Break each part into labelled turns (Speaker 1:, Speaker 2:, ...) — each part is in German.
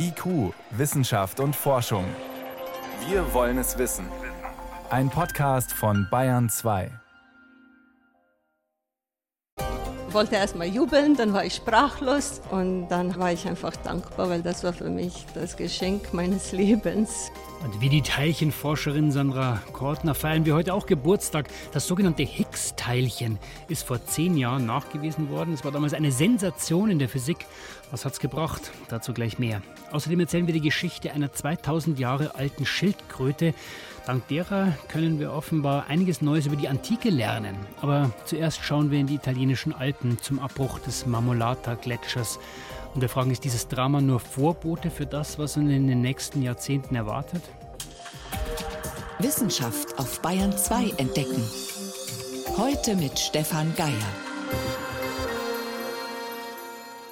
Speaker 1: IQ, Wissenschaft und Forschung. Wir wollen es wissen. Ein Podcast von Bayern 2.
Speaker 2: Ich wollte erstmal jubeln, dann war ich sprachlos und dann war ich einfach dankbar, weil das war für mich das Geschenk meines Lebens.
Speaker 3: Und wie die Teilchenforscherin Sandra Kortner feiern wir heute auch Geburtstag. Das sogenannte Higgs-Teilchen ist vor zehn Jahren nachgewiesen worden. Es war damals eine Sensation in der Physik. Was hat's gebracht? Dazu gleich mehr. Außerdem erzählen wir die Geschichte einer 2000 Jahre alten Schildkröte. Dank derer können wir offenbar einiges Neues über die Antike lernen. Aber zuerst schauen wir in die italienischen Alpen zum Abbruch des Marmolata-Gletschers. Und wir fragen, ist dieses Drama nur Vorbote für das, was uns in den nächsten Jahrzehnten erwartet?
Speaker 4: Wissenschaft auf Bayern 2 entdecken. Heute mit Stefan Geier.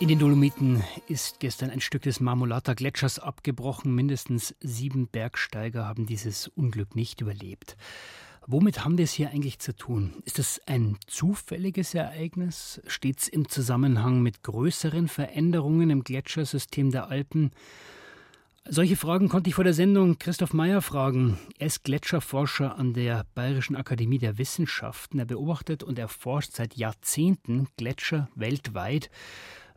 Speaker 3: In den Dolomiten ist gestern ein Stück des Marmolata Gletschers abgebrochen. Mindestens sieben Bergsteiger haben dieses Unglück nicht überlebt. Womit haben wir es hier eigentlich zu tun? Ist es ein zufälliges Ereignis? Steht es im Zusammenhang mit größeren Veränderungen im Gletschersystem der Alpen? Solche Fragen konnte ich vor der Sendung Christoph Meyer fragen. Er ist Gletscherforscher an der Bayerischen Akademie der Wissenschaften. Er beobachtet und erforscht seit Jahrzehnten Gletscher weltweit.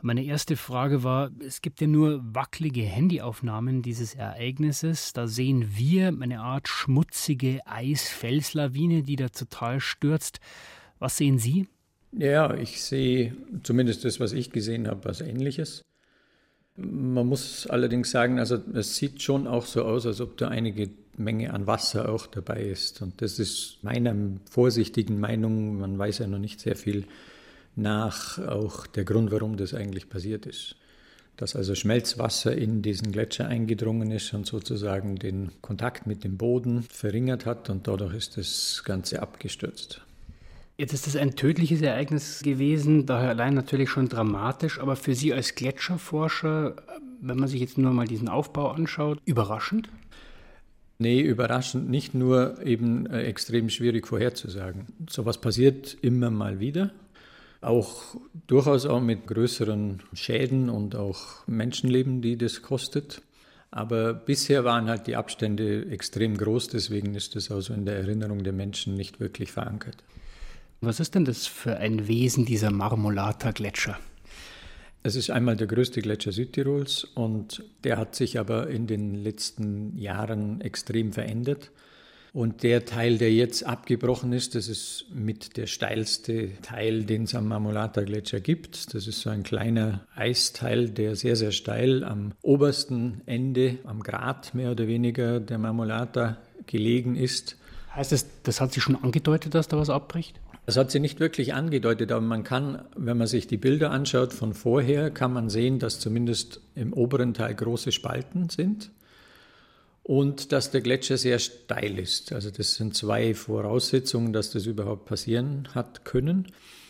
Speaker 3: Meine erste Frage war, es gibt ja nur wackelige Handyaufnahmen dieses Ereignisses. Da sehen wir eine Art schmutzige Eisfelslawine, die da total stürzt. Was sehen Sie?
Speaker 5: Ja, ich sehe zumindest das, was ich gesehen habe, was ähnliches. Man muss allerdings sagen, also es sieht schon auch so aus, als ob da einige Menge an Wasser auch dabei ist. Und das ist meiner vorsichtigen Meinung, man weiß ja noch nicht sehr viel, nach auch der Grund, warum das eigentlich passiert ist. Dass also Schmelzwasser in diesen Gletscher eingedrungen ist und sozusagen den Kontakt mit dem Boden verringert hat und dadurch ist das Ganze abgestürzt.
Speaker 3: Jetzt ist es ein tödliches Ereignis gewesen, daher allein natürlich schon dramatisch, aber für Sie als Gletscherforscher, wenn man sich jetzt nur mal diesen Aufbau anschaut, überraschend?
Speaker 5: Nee, überraschend nicht nur eben äh, extrem schwierig vorherzusagen. Sowas passiert immer mal wieder auch durchaus auch mit größeren Schäden und auch Menschenleben, die das kostet. Aber bisher waren halt die Abstände extrem groß, deswegen ist das also in der Erinnerung der Menschen nicht wirklich verankert.
Speaker 3: Was ist denn das für ein Wesen, dieser Marmolata-Gletscher?
Speaker 5: Es ist einmal der größte Gletscher Südtirols und der hat sich aber in den letzten Jahren extrem verändert. Und der Teil, der jetzt abgebrochen ist, das ist mit der steilste Teil, den es am Marmolata-Gletscher gibt. Das ist so ein kleiner Eisteil, der sehr, sehr steil am obersten Ende, am Grat mehr oder weniger der Marmolata gelegen ist.
Speaker 3: Heißt das, das hat sich schon angedeutet, dass da was abbricht?
Speaker 5: Das hat sie nicht wirklich angedeutet, aber man kann, wenn man sich die Bilder anschaut von vorher, kann man sehen, dass zumindest im oberen Teil große Spalten sind und dass der Gletscher sehr steil ist. Also das sind zwei Voraussetzungen, dass das überhaupt passieren hat können.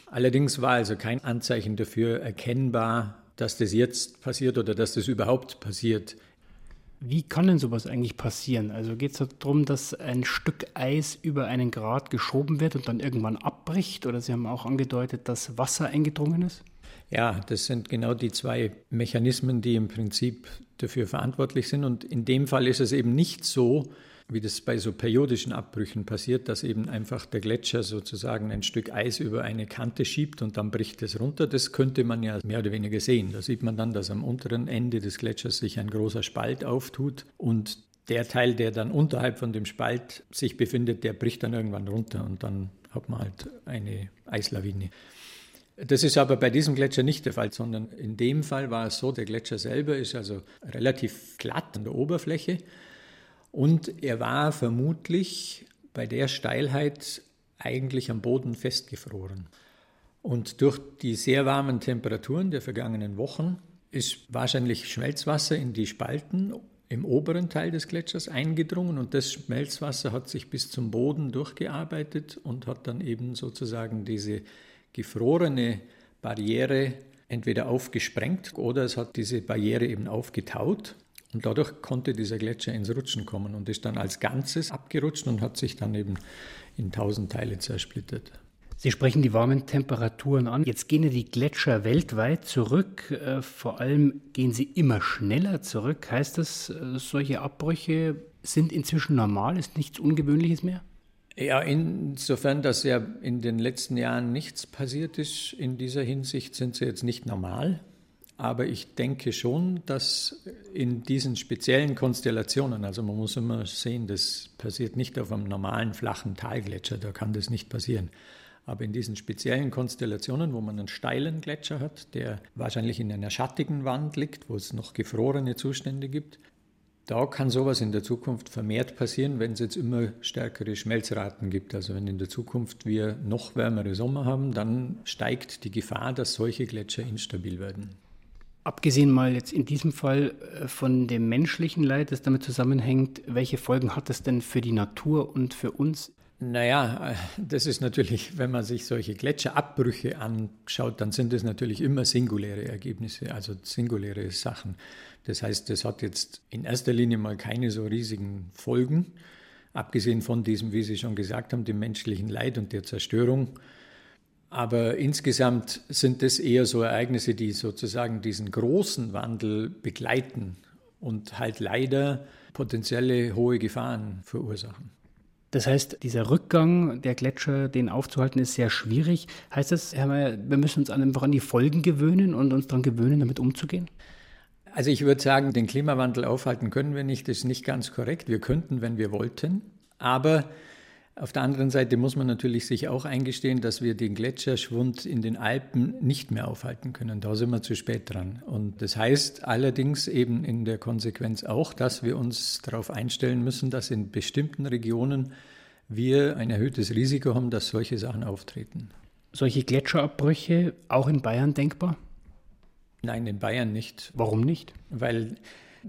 Speaker 5: Allerdings war also kein Anzeichen dafür erkennbar, dass das jetzt passiert oder dass das überhaupt passiert.
Speaker 3: Wie kann denn sowas eigentlich passieren? Also geht es darum, dass ein Stück Eis über einen Grad geschoben wird und dann irgendwann abbricht? Oder Sie haben auch angedeutet, dass Wasser eingedrungen ist?
Speaker 5: Ja, das sind genau die zwei Mechanismen, die im Prinzip dafür verantwortlich sind. Und in dem Fall ist es eben nicht so, wie das bei so periodischen Abbrüchen passiert, dass eben einfach der Gletscher sozusagen ein Stück Eis über eine Kante schiebt und dann bricht es runter. Das könnte man ja mehr oder weniger sehen. Da sieht man dann, dass am unteren Ende des Gletschers sich ein großer Spalt auftut und der Teil, der dann unterhalb von dem Spalt sich befindet, der bricht dann irgendwann runter und dann hat man halt eine Eislawine. Das ist aber bei diesem Gletscher nicht der Fall, sondern in dem Fall war es so, der Gletscher selber ist also relativ glatt an der Oberfläche und er war vermutlich bei der Steilheit eigentlich am Boden festgefroren. Und durch die sehr warmen Temperaturen der vergangenen Wochen ist wahrscheinlich Schmelzwasser in die Spalten im oberen Teil des Gletschers eingedrungen und das Schmelzwasser hat sich bis zum Boden durchgearbeitet und hat dann eben sozusagen diese gefrorene Barriere entweder aufgesprengt oder es hat diese Barriere eben aufgetaut. Und dadurch konnte dieser Gletscher ins Rutschen kommen und ist dann als Ganzes abgerutscht und hat sich dann eben in tausend Teile zersplittert.
Speaker 3: Sie sprechen die warmen Temperaturen an. Jetzt gehen ja die Gletscher weltweit zurück. Äh, vor allem gehen sie immer schneller zurück. Heißt das, äh, solche Abbrüche sind inzwischen normal? Ist nichts Ungewöhnliches mehr?
Speaker 5: Ja, insofern, dass ja in den letzten Jahren nichts passiert ist in dieser Hinsicht, sind sie jetzt nicht normal. Aber ich denke schon, dass in diesen speziellen Konstellationen, also man muss immer sehen, das passiert nicht auf einem normalen flachen Talgletscher, da kann das nicht passieren. Aber in diesen speziellen Konstellationen, wo man einen steilen Gletscher hat, der wahrscheinlich in einer schattigen Wand liegt, wo es noch gefrorene Zustände gibt, da kann sowas in der Zukunft vermehrt passieren, wenn es jetzt immer stärkere Schmelzraten gibt. Also wenn in der Zukunft wir noch wärmere Sommer haben, dann steigt die Gefahr, dass solche Gletscher instabil werden.
Speaker 3: Abgesehen mal jetzt in diesem Fall äh, von dem menschlichen Leid, das damit zusammenhängt, welche Folgen hat das denn für die Natur und für uns?
Speaker 5: Naja, das ist natürlich, wenn man sich solche Gletscherabbrüche anschaut, dann sind es natürlich immer singuläre Ergebnisse, also singuläre Sachen. Das heißt, das hat jetzt in erster Linie mal keine so riesigen Folgen, abgesehen von diesem, wie Sie schon gesagt haben, dem menschlichen Leid und der Zerstörung. Aber insgesamt sind das eher so Ereignisse, die sozusagen diesen großen Wandel begleiten und halt leider potenzielle hohe Gefahren verursachen.
Speaker 3: Das heißt, dieser Rückgang der Gletscher, den aufzuhalten, ist sehr schwierig. Heißt das, Herr Mayer, wir müssen uns einfach an die Folgen gewöhnen und uns daran gewöhnen, damit umzugehen?
Speaker 5: Also ich würde sagen, den Klimawandel aufhalten können wir nicht. Das ist nicht ganz korrekt. Wir könnten, wenn wir wollten. Aber auf der anderen Seite muss man natürlich sich auch eingestehen, dass wir den Gletscherschwund in den Alpen nicht mehr aufhalten können. Da sind wir zu spät dran. Und das heißt allerdings eben in der Konsequenz auch, dass wir uns darauf einstellen müssen, dass in bestimmten Regionen wir ein erhöhtes Risiko haben, dass solche Sachen auftreten.
Speaker 3: Solche Gletscherabbrüche auch in Bayern denkbar?
Speaker 5: Nein, in Bayern nicht.
Speaker 3: Warum nicht?
Speaker 5: Weil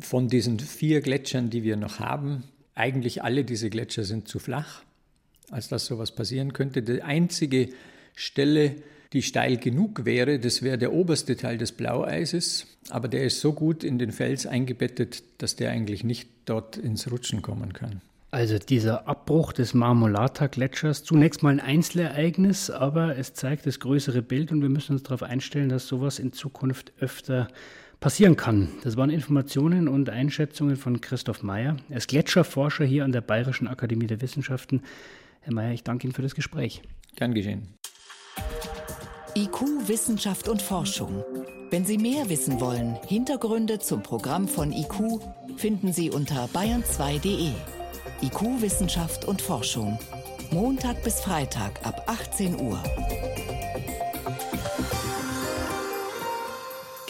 Speaker 5: von diesen vier Gletschern, die wir noch haben, eigentlich alle diese Gletscher sind zu flach als dass sowas passieren könnte. Die einzige Stelle, die steil genug wäre, das wäre der oberste Teil des Blaueises, aber der ist so gut in den Fels eingebettet, dass der eigentlich nicht dort ins Rutschen kommen kann.
Speaker 3: Also dieser Abbruch des Marmolata-Gletschers, zunächst mal ein Einzelereignis, aber es zeigt das größere Bild und wir müssen uns darauf einstellen, dass sowas in Zukunft öfter passieren kann. Das waren Informationen und Einschätzungen von Christoph Meyer. Er ist Gletscherforscher hier an der Bayerischen Akademie der Wissenschaften. Herr Mayer, ich danke Ihnen für das Gespräch.
Speaker 5: Gern geschehen.
Speaker 4: IQ, Wissenschaft und Forschung. Wenn Sie mehr wissen wollen, Hintergründe zum Programm von IQ finden Sie unter bayern2.de. IQ, Wissenschaft und Forschung. Montag bis Freitag ab 18 Uhr.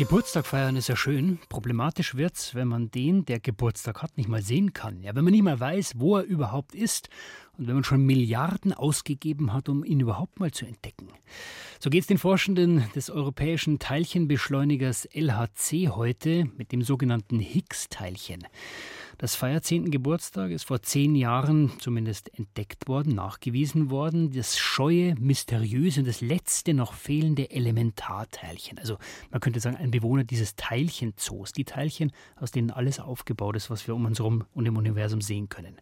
Speaker 3: Geburtstag feiern ist ja schön. Problematisch wird's, wenn man den, der Geburtstag hat, nicht mal sehen kann. Ja, wenn man nicht mal weiß, wo er überhaupt ist und wenn man schon Milliarden ausgegeben hat, um ihn überhaupt mal zu entdecken. So geht es den Forschenden des europäischen Teilchenbeschleunigers LHC heute mit dem sogenannten Higgs-Teilchen. Das feiert 10. Geburtstag, ist vor zehn Jahren zumindest entdeckt worden, nachgewiesen worden. Das scheue, mysteriöse und das letzte noch fehlende Elementarteilchen. Also man könnte sagen, ein Bewohner dieses Teilchenzoos. Die Teilchen, aus denen alles aufgebaut ist, was wir um uns herum und im Universum sehen können.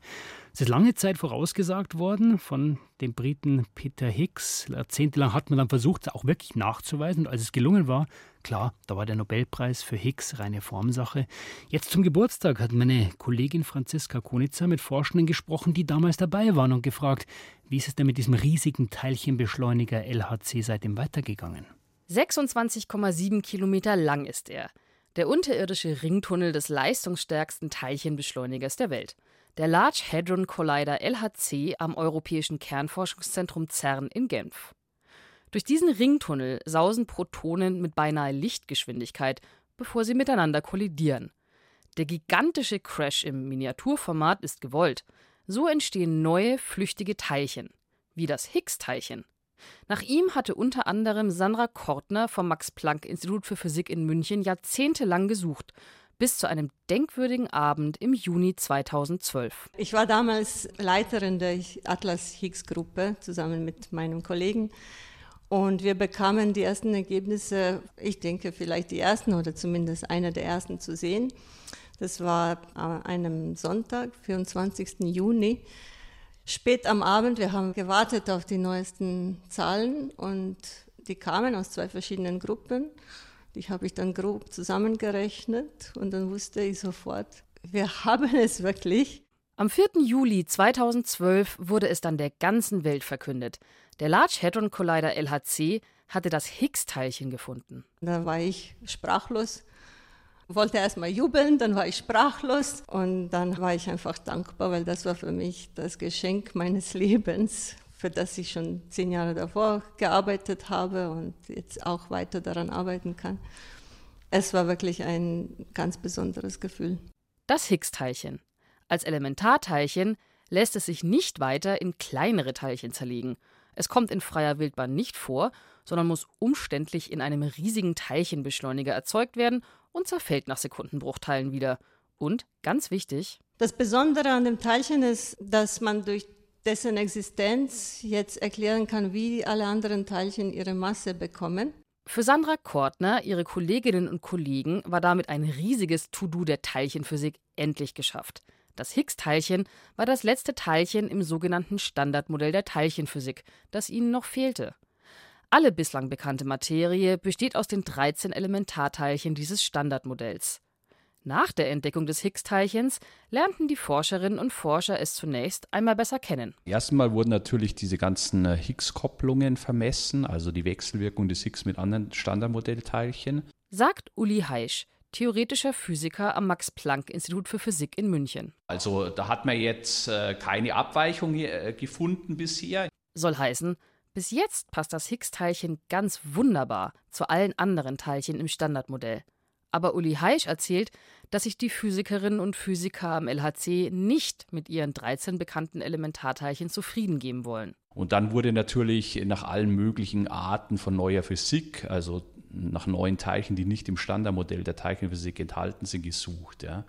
Speaker 3: Es ist lange Zeit vorausgesagt worden von dem Briten Peter Higgs. Jahrzehntelang hat man dann versucht, es auch wirklich nachzuweisen. Und als es gelungen war, klar, da war der Nobelpreis für Higgs reine Formsache. Jetzt zum Geburtstag hat meine Kollegin Franziska Konitzer mit Forschenden gesprochen, die damals dabei waren und gefragt, wie ist es denn mit diesem riesigen Teilchenbeschleuniger LHC seitdem weitergegangen?
Speaker 6: 26,7 Kilometer lang ist er. Der unterirdische Ringtunnel des leistungsstärksten Teilchenbeschleunigers der Welt der Large Hadron Collider LHC am Europäischen Kernforschungszentrum CERN in Genf. Durch diesen Ringtunnel sausen Protonen mit beinahe Lichtgeschwindigkeit, bevor sie miteinander kollidieren. Der gigantische Crash im Miniaturformat ist gewollt. So entstehen neue, flüchtige Teilchen, wie das Higgs-Teilchen. Nach ihm hatte unter anderem Sandra Kortner vom Max-Planck-Institut für Physik in München jahrzehntelang gesucht bis zu einem denkwürdigen Abend im Juni 2012.
Speaker 2: Ich war damals Leiterin der Atlas Higgs Gruppe zusammen mit meinem Kollegen. Und wir bekamen die ersten Ergebnisse, ich denke vielleicht die ersten oder zumindest einer der ersten zu sehen. Das war an einem Sonntag, 24. Juni. Spät am Abend, wir haben gewartet auf die neuesten Zahlen und die kamen aus zwei verschiedenen Gruppen. Die habe ich dann grob zusammengerechnet und dann wusste ich sofort, wir haben es wirklich.
Speaker 6: Am 4. Juli 2012 wurde es dann der ganzen Welt verkündet. Der Large Hadron Collider LHC hatte das Higgs-Teilchen gefunden.
Speaker 2: Da war ich sprachlos, wollte erst mal jubeln, dann war ich sprachlos und dann war ich einfach dankbar, weil das war für mich das Geschenk meines Lebens, für das ich schon zehn Jahre davor gearbeitet habe und jetzt auch weiter daran arbeiten kann. Es war wirklich ein ganz besonderes Gefühl.
Speaker 6: Das Higgs-Teilchen. Als Elementarteilchen lässt es sich nicht weiter in kleinere Teilchen zerlegen. Es kommt in freier Wildbahn nicht vor, sondern muss umständlich in einem riesigen Teilchenbeschleuniger erzeugt werden und zerfällt nach Sekundenbruchteilen wieder. Und ganz wichtig:
Speaker 2: Das Besondere an dem Teilchen ist, dass man durch dessen Existenz jetzt erklären kann, wie alle anderen Teilchen ihre Masse bekommen.
Speaker 6: Für Sandra Kortner, ihre Kolleginnen und Kollegen, war damit ein riesiges To-Do der Teilchenphysik endlich geschafft. Das Higgs-Teilchen war das letzte Teilchen im sogenannten Standardmodell der Teilchenphysik, das ihnen noch fehlte. Alle bislang bekannte Materie besteht aus den 13 Elementarteilchen dieses Standardmodells. Nach der Entdeckung des Higgs-Teilchens lernten die Forscherinnen und Forscher es zunächst einmal besser kennen.
Speaker 7: Erstmal wurden natürlich diese ganzen äh, Higgs-Kopplungen vermessen, also die Wechselwirkung des Higgs mit anderen Standardmodellteilchen.
Speaker 6: Sagt Uli Heisch, theoretischer Physiker am Max-Planck-Institut für Physik in München.
Speaker 7: Also da hat man jetzt äh, keine Abweichung äh, gefunden bisher.
Speaker 6: Soll heißen, bis jetzt passt das Higgs-Teilchen ganz wunderbar zu allen anderen Teilchen im Standardmodell. Aber Uli Heisch erzählt, dass sich die Physikerinnen und Physiker am LHC nicht mit ihren 13 bekannten Elementarteilchen zufrieden geben wollen.
Speaker 7: Und dann wurde natürlich nach allen möglichen Arten von neuer Physik, also nach neuen Teilchen, die nicht im Standardmodell der Teilchenphysik enthalten sind, gesucht. Ja.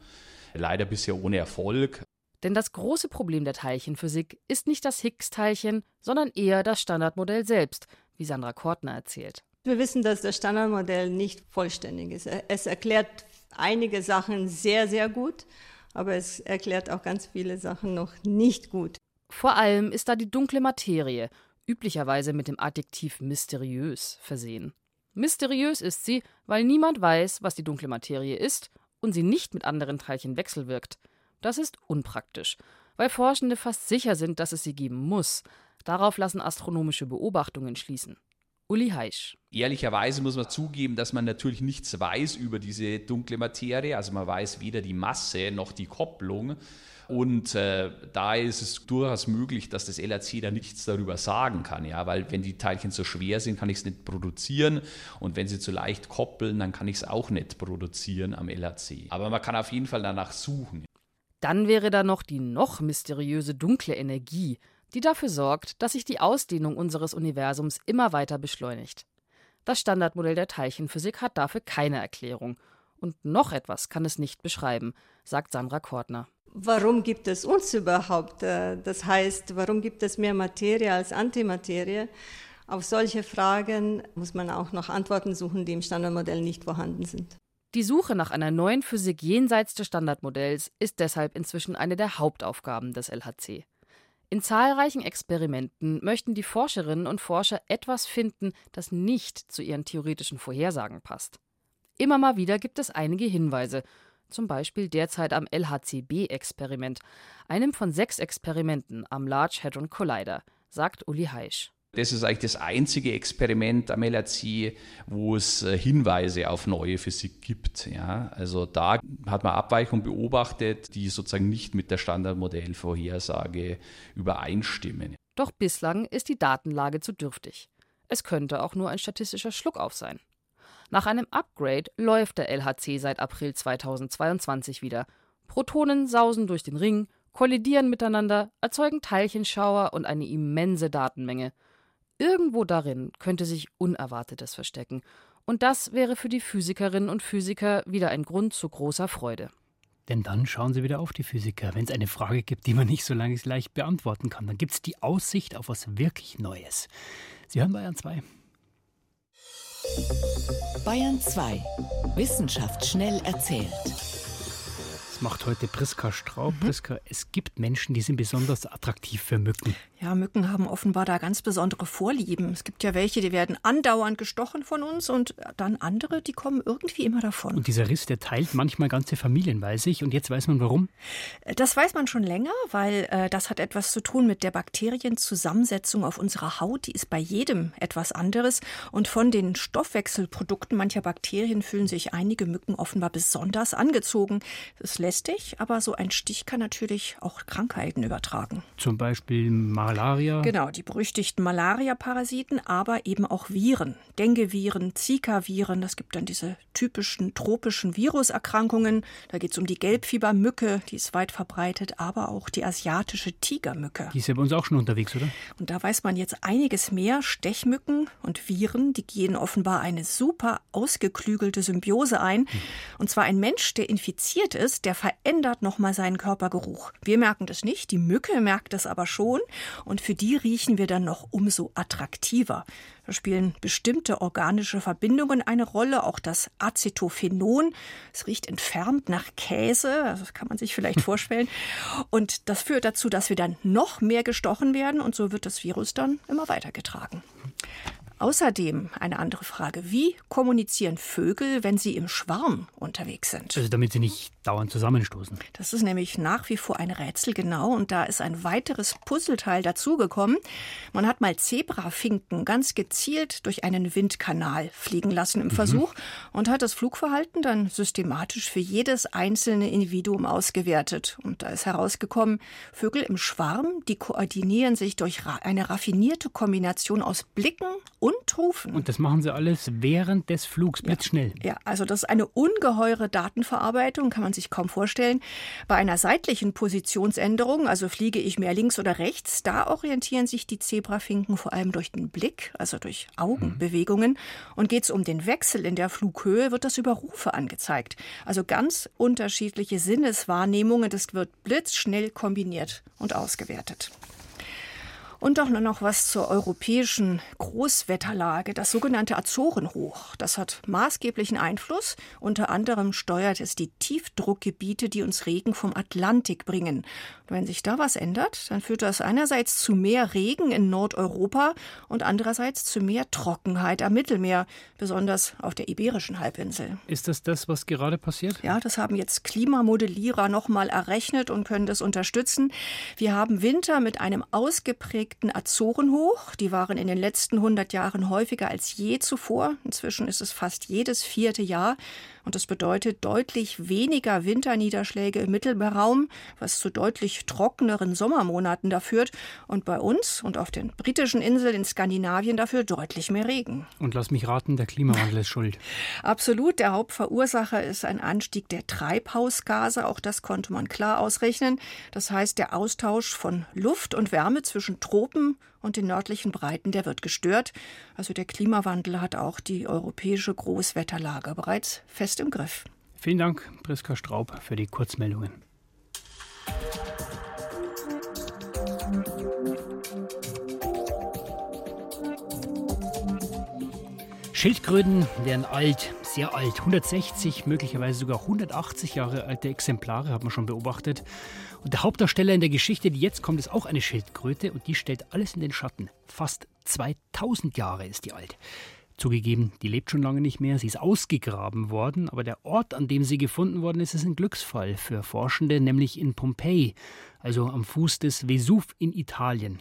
Speaker 7: Leider bisher ohne Erfolg.
Speaker 6: Denn das große Problem der Teilchenphysik ist nicht das Higgs-Teilchen, sondern eher das Standardmodell selbst, wie Sandra Kortner erzählt.
Speaker 2: Wir wissen, dass das Standardmodell nicht vollständig ist. Es erklärt einige Sachen sehr, sehr gut, aber es erklärt auch ganz viele Sachen noch nicht gut.
Speaker 6: Vor allem ist da die dunkle Materie, üblicherweise mit dem Adjektiv mysteriös versehen. Mysteriös ist sie, weil niemand weiß, was die dunkle Materie ist und sie nicht mit anderen Teilchen wechselwirkt. Das ist unpraktisch, weil Forschende fast sicher sind, dass es sie geben muss. Darauf lassen astronomische Beobachtungen schließen. Uli Heisch.
Speaker 7: Ehrlicherweise muss man zugeben, dass man natürlich nichts weiß über diese dunkle Materie. Also man weiß weder die Masse noch die Kopplung. Und äh, da ist es durchaus möglich, dass das LHC da nichts darüber sagen kann, ja, weil wenn die Teilchen so schwer sind, kann ich es nicht produzieren und wenn sie zu leicht koppeln, dann kann ich es auch nicht produzieren am LHC. Aber man kann auf jeden Fall danach suchen.
Speaker 6: Dann wäre da noch die noch mysteriöse dunkle Energie, die dafür sorgt, dass sich die Ausdehnung unseres Universums immer weiter beschleunigt. Das Standardmodell der Teilchenphysik hat dafür keine Erklärung. Und noch etwas kann es nicht beschreiben, sagt Sandra Kortner.
Speaker 2: Warum gibt es uns überhaupt? Äh, das heißt, warum gibt es mehr Materie als Antimaterie? Auf solche Fragen muss man auch noch Antworten suchen, die im Standardmodell nicht vorhanden sind.
Speaker 6: Die Suche nach einer neuen Physik jenseits des Standardmodells ist deshalb inzwischen eine der Hauptaufgaben des LHC. In zahlreichen Experimenten möchten die Forscherinnen und Forscher etwas finden, das nicht zu ihren theoretischen Vorhersagen passt. Immer mal wieder gibt es einige Hinweise, zum Beispiel derzeit am LHCb-Experiment, einem von sechs Experimenten am Large Hadron Collider, sagt Uli Heisch.
Speaker 7: Das ist eigentlich das einzige Experiment am LHC, wo es äh, Hinweise auf neue Physik gibt. Ja, also da hat man Abweichungen beobachtet, die sozusagen nicht mit der Standardmodellvorhersage übereinstimmen.
Speaker 6: Doch bislang ist die Datenlage zu dürftig. Es könnte auch nur ein statistischer Schluckauf sein. Nach einem Upgrade läuft der LHC seit April 2022 wieder. Protonen sausen durch den Ring, kollidieren miteinander, erzeugen Teilchenschauer und eine immense Datenmenge – Irgendwo darin könnte sich Unerwartetes verstecken. Und das wäre für die Physikerinnen und Physiker wieder ein Grund zu großer Freude.
Speaker 3: Denn dann schauen Sie wieder auf die Physiker. Wenn es eine Frage gibt, die man nicht so lange leicht beantworten kann, dann gibt es die Aussicht auf was wirklich Neues. Sie hören Bayern 2.
Speaker 4: Bayern 2. Wissenschaft schnell erzählt.
Speaker 3: Das macht heute Priska Straub. Mhm. Priska, es gibt Menschen, die sind besonders attraktiv für Mücken.
Speaker 8: Ja, Mücken haben offenbar da ganz besondere Vorlieben. Es gibt ja welche, die werden andauernd gestochen von uns und dann andere, die kommen irgendwie immer davon.
Speaker 3: Und dieser Riss, der teilt manchmal ganze Familien, weiß ich. Und jetzt weiß man warum?
Speaker 8: Das weiß man schon länger, weil äh, das hat etwas zu tun mit der Bakterienzusammensetzung auf unserer Haut. Die ist bei jedem etwas anderes. Und von den Stoffwechselprodukten mancher Bakterien fühlen sich einige Mücken offenbar besonders angezogen. Das ist lästig, aber so ein Stich kann natürlich auch Krankheiten übertragen.
Speaker 3: Zum Beispiel Malaria?
Speaker 8: Genau, die berüchtigten Malaria-Parasiten, aber eben auch Viren. Dengue-Viren, Zika-Viren, das gibt dann diese typischen tropischen Viruserkrankungen. Da geht es um die Gelbfiebermücke, die ist weit verbreitet, aber auch die asiatische Tigermücke.
Speaker 3: Die ist ja bei uns auch schon unterwegs, oder?
Speaker 8: Und da weiß man jetzt einiges mehr. Stechmücken und Viren, die gehen offenbar eine super ausgeklügelte Symbiose ein. Hm. Und zwar ein Mensch, der infiziert ist, der verändert nochmal seinen Körpergeruch. Wir merken das nicht, die Mücke merkt das aber schon und für die riechen wir dann noch umso attraktiver. Da spielen bestimmte organische Verbindungen eine Rolle, auch das Acetophenon. Es riecht entfernt nach Käse, das kann man sich vielleicht vorstellen. Und das führt dazu, dass wir dann noch mehr gestochen werden und so wird das Virus dann immer weitergetragen. Außerdem eine andere Frage. Wie kommunizieren Vögel, wenn sie im Schwarm unterwegs sind?
Speaker 3: Also damit sie nicht dauernd zusammenstoßen.
Speaker 8: Das ist nämlich nach wie vor ein Rätsel genau und da ist ein weiteres Puzzleteil dazugekommen. Man hat mal Zebrafinken ganz gezielt durch einen Windkanal fliegen lassen im mhm. Versuch und hat das Flugverhalten dann systematisch für jedes einzelne Individuum ausgewertet. Und da ist herausgekommen, Vögel im Schwarm, die koordinieren sich durch eine raffinierte Kombination aus Blicken und Rufen.
Speaker 3: Und das machen sie alles während des Flugs, blitzschnell.
Speaker 8: Ja, ja also das ist eine ungeheure Datenverarbeitung, kann man sich kaum vorstellen. Bei einer seitlichen Positionsänderung, also fliege ich mehr links oder rechts, da orientieren sich die Zebrafinken vor allem durch den Blick, also durch Augenbewegungen. Und geht es um den Wechsel in der Flughöhe, wird das über Rufe angezeigt. Also ganz unterschiedliche Sinneswahrnehmungen, das wird blitzschnell kombiniert und ausgewertet. Und doch nur noch was zur europäischen Großwetterlage, das sogenannte Azorenhoch. Das hat maßgeblichen Einfluss. Unter anderem steuert es die Tiefdruckgebiete, die uns Regen vom Atlantik bringen. Und wenn sich da was ändert, dann führt das einerseits zu mehr Regen in Nordeuropa und andererseits zu mehr Trockenheit am Mittelmeer, besonders auf der Iberischen Halbinsel.
Speaker 3: Ist das das, was gerade passiert?
Speaker 8: Ja, das haben jetzt Klimamodellierer nochmal errechnet und können das unterstützen. Wir haben Winter mit einem ausgeprägten geprägten Azorenhoch. Die waren in den letzten 100 Jahren häufiger als je zuvor. Inzwischen ist es fast jedes vierte Jahr. Und das bedeutet deutlich weniger Winterniederschläge im Mittelmeerraum, was zu deutlich trockeneren Sommermonaten da führt. Und bei uns und auf den britischen Inseln in Skandinavien dafür deutlich mehr Regen.
Speaker 3: Und lass mich raten, der Klimawandel ist schuld.
Speaker 8: Absolut. Der Hauptverursacher ist ein Anstieg der Treibhausgase. Auch das konnte man klar ausrechnen. Das heißt, der Austausch von Luft und Wärme zwischen Tropen und den nördlichen Breiten, der wird gestört. Also der Klimawandel hat auch die europäische Großwetterlage bereits fest im Griff.
Speaker 3: Vielen Dank, Priska Straub, für die Kurzmeldungen. Schildkröten werden alt, sehr alt. 160, möglicherweise sogar 180 Jahre alte Exemplare hat man schon beobachtet. Und der Hauptdarsteller in der Geschichte, die jetzt kommt, ist auch eine Schildkröte und die stellt alles in den Schatten. Fast 2000 Jahre ist die alt. Zugegeben, die lebt schon lange nicht mehr, sie ist ausgegraben worden, aber der Ort, an dem sie gefunden worden ist, ist ein Glücksfall für Forschende, nämlich in Pompeji, also am Fuß des Vesuv in Italien.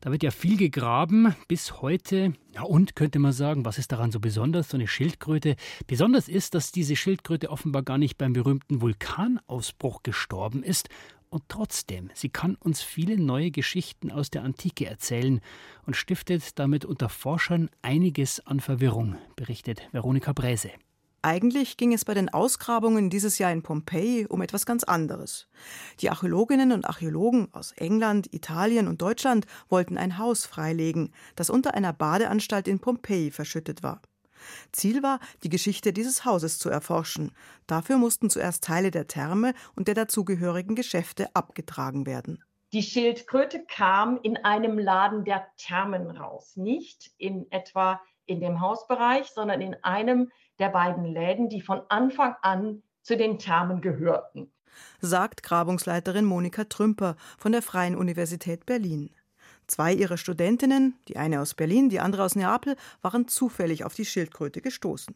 Speaker 3: Da wird ja viel gegraben bis heute. Ja, und könnte man sagen, was ist daran so besonders, so eine Schildkröte? Besonders ist, dass diese Schildkröte offenbar gar nicht beim berühmten Vulkanausbruch gestorben ist, und trotzdem, sie kann uns viele neue Geschichten aus der Antike erzählen und stiftet damit unter Forschern einiges an Verwirrung, berichtet Veronika Bräse.
Speaker 9: Eigentlich ging es bei den Ausgrabungen dieses Jahr in Pompeji um etwas ganz anderes. Die Archäologinnen und Archäologen aus England, Italien und Deutschland wollten ein Haus freilegen, das unter einer Badeanstalt in Pompeji verschüttet war. Ziel war, die Geschichte dieses Hauses zu erforschen. Dafür mussten zuerst Teile der Therme und der dazugehörigen Geschäfte abgetragen werden.
Speaker 10: Die Schildkröte kam in einem Laden der Thermen raus, nicht in etwa in dem Hausbereich, sondern in einem der beiden Läden, die von Anfang an zu den Thermen gehörten.
Speaker 9: sagt Grabungsleiterin Monika Trümper von der Freien Universität Berlin. Zwei ihrer Studentinnen, die eine aus Berlin, die andere aus Neapel, waren zufällig auf die Schildkröte gestoßen.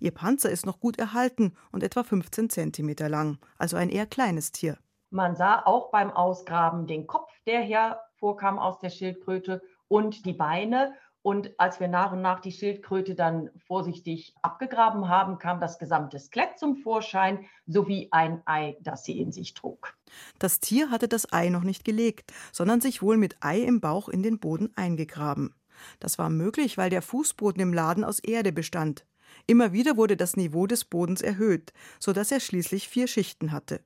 Speaker 9: Ihr Panzer ist noch gut erhalten und etwa 15 Zentimeter lang, also ein eher kleines Tier.
Speaker 10: Man sah auch beim Ausgraben den Kopf, der hervorkam aus der Schildkröte und die Beine. Und als wir nach und nach die Schildkröte dann vorsichtig abgegraben haben, kam das gesamte Skelett zum Vorschein sowie ein Ei, das sie in sich trug.
Speaker 9: Das Tier hatte das Ei noch nicht gelegt, sondern sich wohl mit Ei im Bauch in den Boden eingegraben. Das war möglich, weil der Fußboden im Laden aus Erde bestand. Immer wieder wurde das Niveau des Bodens erhöht, so dass er schließlich vier Schichten hatte.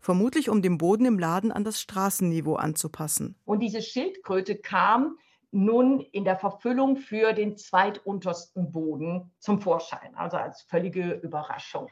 Speaker 9: Vermutlich um den Boden im Laden an das Straßenniveau anzupassen.
Speaker 10: Und diese Schildkröte kam nun in der Verfüllung für den zweituntersten Boden zum Vorschein, also als völlige Überraschung.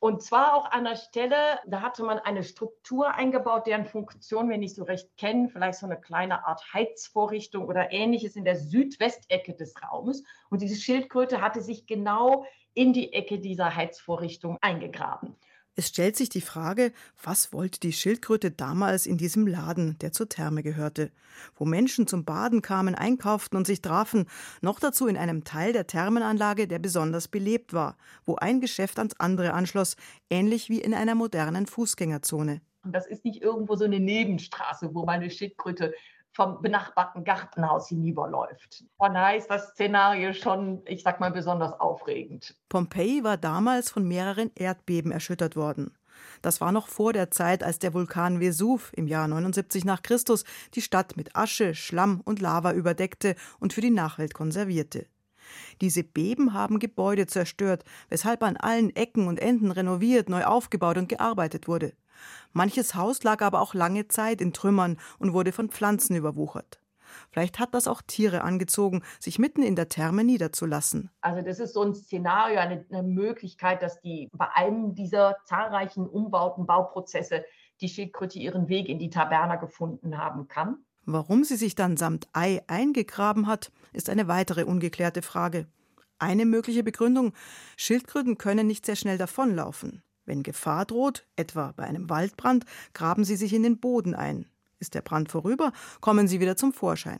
Speaker 10: Und zwar auch an der Stelle, da hatte man eine Struktur eingebaut, deren Funktion wir nicht so recht kennen, vielleicht so eine kleine Art Heizvorrichtung oder ähnliches in der Südwestecke des Raumes. Und diese Schildkröte hatte sich genau in die Ecke dieser Heizvorrichtung eingegraben.
Speaker 9: Es stellt sich die Frage, was wollte die Schildkröte damals in diesem Laden, der zur Therme gehörte, wo Menschen zum Baden kamen, einkauften und sich trafen, noch dazu in einem Teil der Thermenanlage, der besonders belebt war, wo ein Geschäft ans andere anschloss, ähnlich wie in einer modernen Fußgängerzone.
Speaker 10: Und das ist nicht irgendwo so eine Nebenstraße, wo meine Schildkröte vom benachbarten Gartenhaus hinüberläuft. Von daher ist das Szenario schon, ich sag mal, besonders aufregend.
Speaker 9: Pompeji war damals von mehreren Erdbeben erschüttert worden. Das war noch vor der Zeit, als der Vulkan Vesuv im Jahr 79 nach Christus die Stadt mit Asche, Schlamm und Lava überdeckte und für die Nachwelt konservierte. Diese Beben haben Gebäude zerstört, weshalb an allen Ecken und Enden renoviert, neu aufgebaut und gearbeitet wurde. Manches Haus lag aber auch lange Zeit in Trümmern und wurde von Pflanzen überwuchert. Vielleicht hat das auch Tiere angezogen, sich mitten in der Therme niederzulassen.
Speaker 10: Also das ist so ein Szenario, eine, eine Möglichkeit, dass die bei einem dieser zahlreichen Umbauten, Bauprozesse die Schildkröte ihren Weg in die Taberna gefunden haben kann.
Speaker 9: Warum sie sich dann samt Ei eingegraben hat, ist eine weitere ungeklärte Frage. Eine mögliche Begründung, Schildkröten können nicht sehr schnell davonlaufen. Wenn Gefahr droht, etwa bei einem Waldbrand, graben sie sich in den Boden ein. Ist der Brand vorüber, kommen sie wieder zum Vorschein.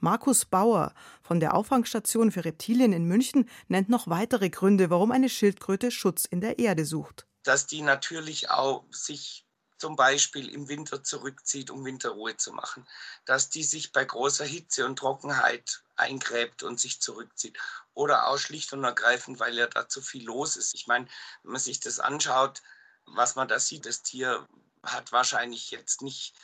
Speaker 9: Markus Bauer von der Auffangstation für Reptilien in München nennt noch weitere Gründe, warum eine Schildkröte Schutz in der Erde sucht.
Speaker 11: Dass die natürlich auch sich zum Beispiel im Winter zurückzieht, um Winterruhe zu machen. Dass die sich bei großer Hitze und Trockenheit eingräbt und sich zurückzieht. Oder auch schlicht und ergreifend, weil ja da zu viel los ist. Ich meine, wenn man sich das anschaut, was man da sieht, das Tier hat wahrscheinlich jetzt nicht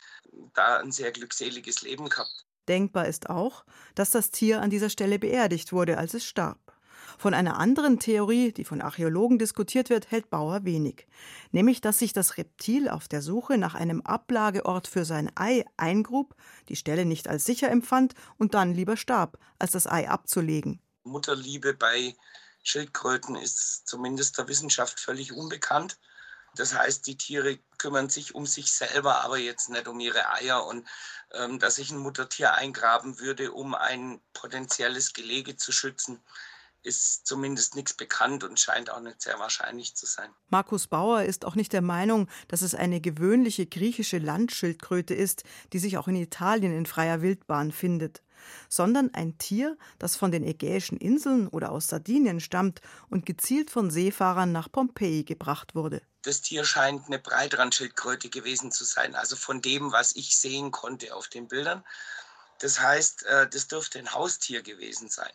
Speaker 11: da ein sehr glückseliges Leben gehabt.
Speaker 9: Denkbar ist auch, dass das Tier an dieser Stelle beerdigt wurde, als es starb. Von einer anderen Theorie, die von Archäologen diskutiert wird, hält Bauer wenig, nämlich dass sich das Reptil auf der Suche nach einem Ablageort für sein Ei eingrub, die Stelle nicht als sicher empfand und dann lieber starb, als das Ei abzulegen.
Speaker 11: Mutterliebe bei Schildkröten ist zumindest der Wissenschaft völlig unbekannt. Das heißt, die Tiere kümmern sich um sich selber, aber jetzt nicht um ihre Eier. Und ähm, dass sich ein Muttertier eingraben würde, um ein potenzielles Gelege zu schützen, ist zumindest nichts bekannt und scheint auch nicht sehr wahrscheinlich zu sein.
Speaker 9: Markus Bauer ist auch nicht der Meinung, dass es eine gewöhnliche griechische Landschildkröte ist, die sich auch in Italien in freier Wildbahn findet, sondern ein Tier, das von den Ägäischen Inseln oder aus Sardinien stammt und gezielt von Seefahrern nach Pompeji gebracht wurde.
Speaker 11: Das Tier scheint eine Breitrandschildkröte gewesen zu sein, also von dem, was ich sehen konnte auf den Bildern. Das heißt, äh, das dürfte ein Haustier gewesen sein.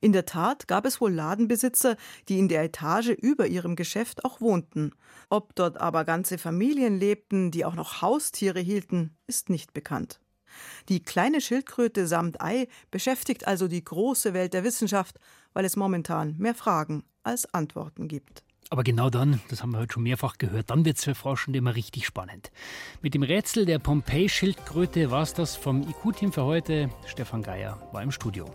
Speaker 9: In der Tat gab es wohl Ladenbesitzer, die in der Etage über ihrem Geschäft auch wohnten. Ob dort aber ganze Familien lebten, die auch noch Haustiere hielten, ist nicht bekannt. Die kleine Schildkröte samt Ei beschäftigt also die große Welt der Wissenschaft, weil es momentan mehr Fragen als Antworten gibt.
Speaker 3: Aber genau dann, das haben wir heute schon mehrfach gehört, dann wird es für Forschende immer richtig spannend. Mit dem Rätsel der Pompeii-Schildkröte war es das vom IQ-Team für heute. Stefan Geier war im Studio.